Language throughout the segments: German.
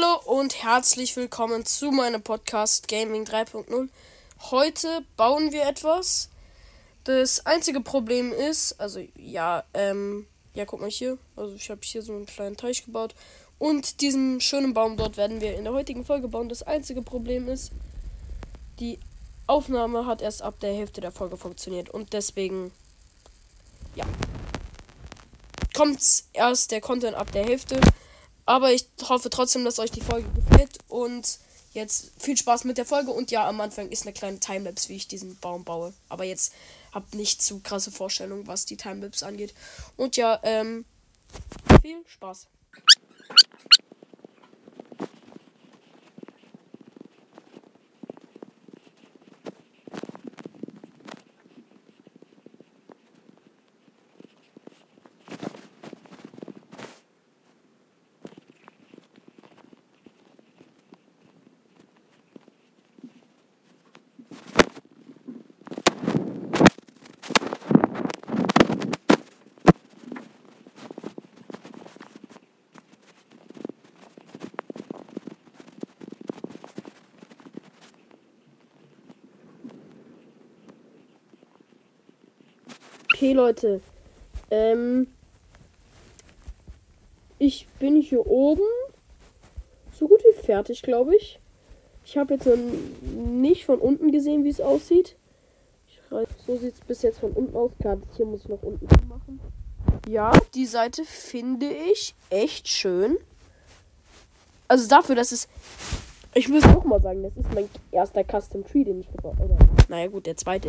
Hallo und herzlich willkommen zu meinem Podcast Gaming 3.0. Heute bauen wir etwas. Das einzige Problem ist, also ja, ähm, ja, guck mal hier. Also ich habe hier so einen kleinen Teich gebaut. Und diesen schönen Baum dort werden wir in der heutigen Folge bauen. Das einzige Problem ist, die Aufnahme hat erst ab der Hälfte der Folge funktioniert. Und deswegen, ja, kommt erst der Content ab der Hälfte. Aber ich hoffe trotzdem, dass euch die Folge gefällt. Und jetzt viel Spaß mit der Folge. Und ja, am Anfang ist eine kleine Timelapse, wie ich diesen Baum baue. Aber jetzt habt nicht zu krasse Vorstellungen, was die Timelapse angeht. Und ja, ähm, viel Spaß. Okay, Leute. Ähm, ich bin hier oben so gut wie fertig, glaube ich. Ich habe jetzt nicht von unten gesehen, wie es aussieht. So sieht es bis jetzt von unten aus. Klar, hier muss ich noch unten machen. Ja, die Seite finde ich echt schön. Also dafür, dass es ich muss auch mal sagen, das ist mein erster Custom Tree, den ich gebaut habe. Naja, gut, der zweite.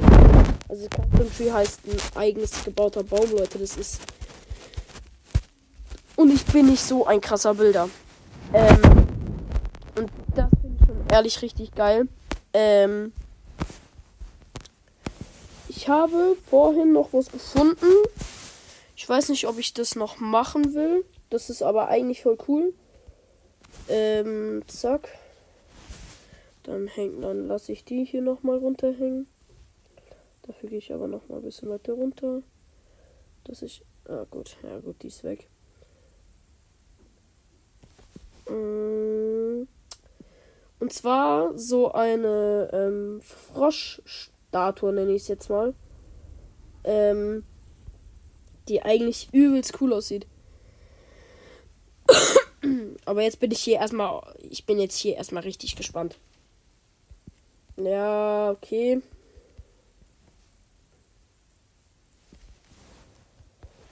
Also, Custom Tree heißt ein eigens gebauter Baum, Leute. Das ist. Und ich bin nicht so ein krasser Bilder. Ähm. Und das finde ich schon ehrlich richtig geil. Ähm. Ich habe vorhin noch was gefunden. Ich weiß nicht, ob ich das noch machen will. Das ist aber eigentlich voll cool. Ähm, zack. Dann hängt, dann lasse ich die hier nochmal runterhängen. Dafür gehe ich aber nochmal ein bisschen weiter runter. Dass ich. Ah gut, ja gut, die ist weg. Mm. Und zwar so eine ähm, Froschstatue, nenne ich es jetzt mal. Ähm, die eigentlich übelst cool aussieht. Aber jetzt bin ich hier erstmal. Ich bin jetzt hier erstmal richtig gespannt. Ja, okay.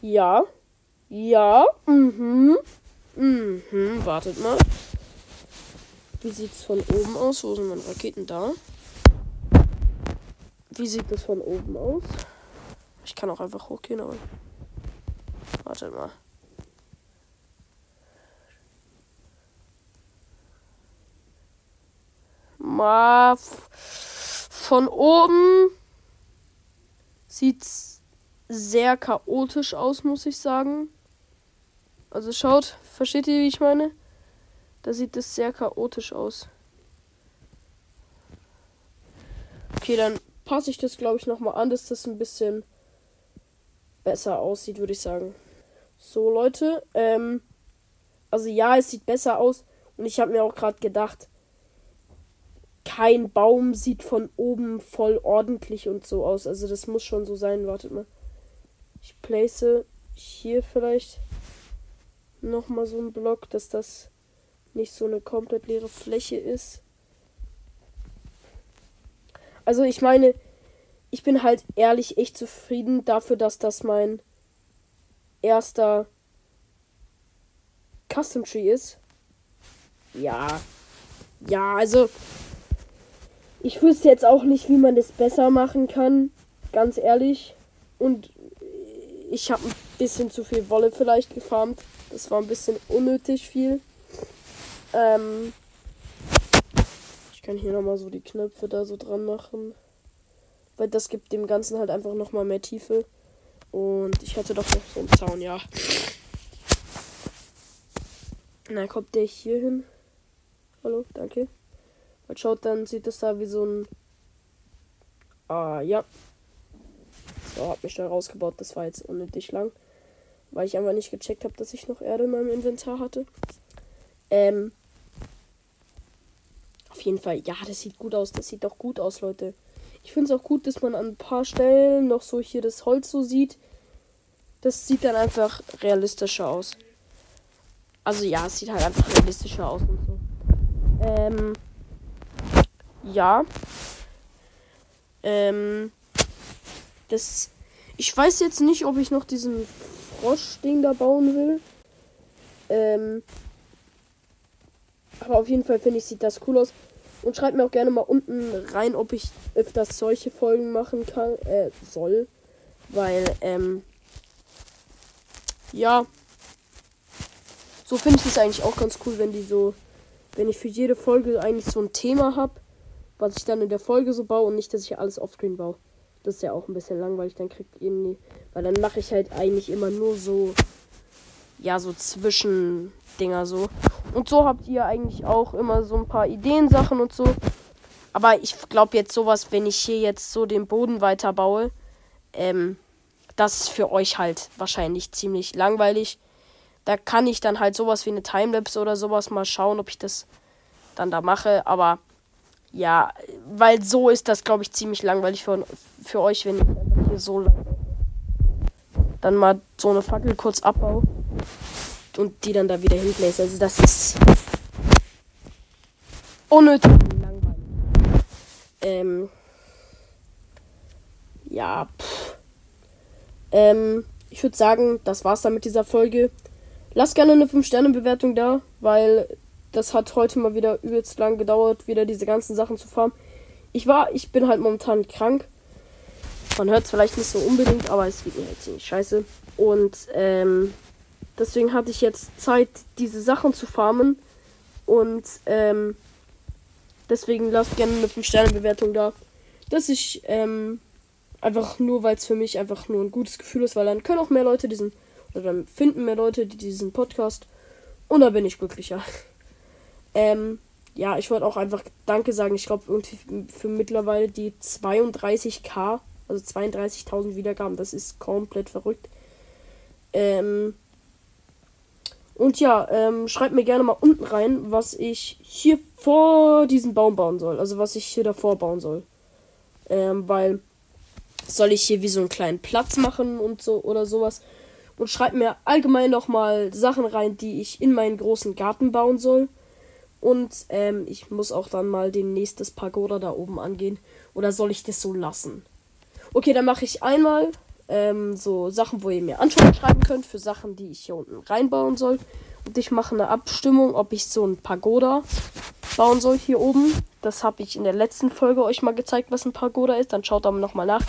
Ja. Ja. Mhm. Mhm. Wartet mal. Wie sieht's von oben aus? Wo sind meine Raketen da? Wie sieht das von oben aus? Ich kann auch einfach hochgehen, aber. Wartet mal. Mal von oben sieht's sehr chaotisch aus, muss ich sagen. Also schaut, versteht ihr, wie ich meine? Da sieht es sehr chaotisch aus. Okay, dann passe ich das, glaube ich, nochmal an, dass das ein bisschen besser aussieht, würde ich sagen. So, Leute, ähm, also ja, es sieht besser aus. Und ich habe mir auch gerade gedacht, kein Baum sieht von oben voll ordentlich und so aus. Also das muss schon so sein. Wartet mal. Ich place hier vielleicht nochmal so einen Block, dass das nicht so eine komplett leere Fläche ist. Also ich meine, ich bin halt ehrlich echt zufrieden dafür, dass das mein erster Custom Tree ist. Ja. Ja, also ich wüsste jetzt auch nicht, wie man das besser machen kann. Ganz ehrlich. Und ich habe ein bisschen zu viel Wolle vielleicht gefarmt. Das war ein bisschen unnötig viel. Ähm ich kann hier nochmal so die Knöpfe da so dran machen. Weil das gibt dem Ganzen halt einfach nochmal mehr Tiefe. Und ich hatte doch noch so einen Zaun, ja. Na, kommt der hier hin? Hallo, danke. Weil schaut, dann sieht es da wie so ein. Ah, ja. So, hab mich da rausgebaut. Das war jetzt unnötig lang. Weil ich einfach nicht gecheckt habe, dass ich noch Erde in meinem Inventar hatte. Ähm. auf jeden Fall. Ja, das sieht gut aus. Das sieht doch gut aus, Leute. Ich finde es auch gut, dass man an ein paar Stellen noch so hier das Holz so sieht. Das sieht dann einfach realistischer aus. Also ja, es sieht halt einfach realistischer aus und so. Ähm. Ja. Ähm. Das. Ich weiß jetzt nicht, ob ich noch diesen Frosch-Ding da bauen will. Ähm. Aber auf jeden Fall finde ich, sieht das cool aus. Und schreibt mir auch gerne mal unten rein, ob ich öfters solche Folgen machen kann, äh, soll. Weil, ähm, ja. So finde ich es eigentlich auch ganz cool, wenn die so, wenn ich für jede Folge eigentlich so ein Thema habe, was ich dann in der Folge so baue und nicht, dass ich alles offscreen baue. Das ist ja auch ein bisschen langweilig, dann kriegt ihr nie, weil dann mache ich halt eigentlich immer nur so, ja, so Zwischendinger so. Und so habt ihr eigentlich auch immer so ein paar Ideensachen und so. Aber ich glaube jetzt sowas, wenn ich hier jetzt so den Boden weiterbaue, ähm, das ist für euch halt wahrscheinlich ziemlich langweilig. Da kann ich dann halt sowas wie eine Timelapse oder sowas mal schauen, ob ich das dann da mache. Aber ja, weil so ist das, glaube ich, ziemlich langweilig für, für euch, wenn ich einfach hier so lang dann mal so eine Fackel kurz abbaue und die dann da wieder hinbläst. Also das ist unnötig langweilig. Ähm, ja, pff. Ähm, ich würde sagen, das war's dann mit dieser Folge. Lasst gerne eine 5-Sterne-Bewertung da, weil das hat heute mal wieder übelst lang gedauert, wieder diese ganzen Sachen zu farmen. Ich war, ich bin halt momentan krank. Man hört es vielleicht nicht so unbedingt, aber es geht mir halt ziemlich scheiße. Und ähm, Deswegen hatte ich jetzt Zeit, diese Sachen zu farmen. Und ähm, deswegen lasst gerne eine 5-Sterne-Bewertung da. Dass ich ähm, einfach nur, weil es für mich einfach nur ein gutes Gefühl ist, weil dann können auch mehr Leute diesen, oder dann finden mehr Leute diesen Podcast. Und dann bin ich glücklicher. ähm, ja, ich wollte auch einfach Danke sagen. Ich glaube, irgendwie für mittlerweile die 32k, also 32.000 Wiedergaben, das ist komplett verrückt. Ähm, und ja, ähm, schreibt mir gerne mal unten rein, was ich hier vor diesem Baum bauen soll. Also was ich hier davor bauen soll. Ähm, weil soll ich hier wie so einen kleinen Platz machen und so oder sowas. Und schreibt mir allgemein nochmal Sachen rein, die ich in meinen großen Garten bauen soll. Und ähm, ich muss auch dann mal den nächstes Pagoda da oben angehen. Oder soll ich das so lassen? Okay, dann mache ich einmal ähm, so Sachen, wo ihr mir Antworten schreiben könnt für Sachen, die ich hier unten reinbauen soll. Und ich mache eine Abstimmung, ob ich so ein Pagoda bauen soll hier oben. Das habe ich in der letzten Folge euch mal gezeigt, was ein Pagoda ist. Dann schaut da nochmal nach.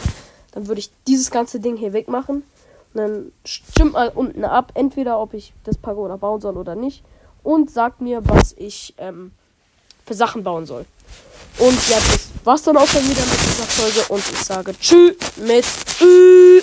Dann würde ich dieses ganze Ding hier wegmachen. Und dann stimmt mal unten ab, entweder ob ich das Pagoda bauen soll oder nicht. Und sagt mir, was ich ähm, für Sachen bauen soll. Und ja, das war's dann auch schon wieder mit dieser Folge. Und ich sage Tschüss mit Ü.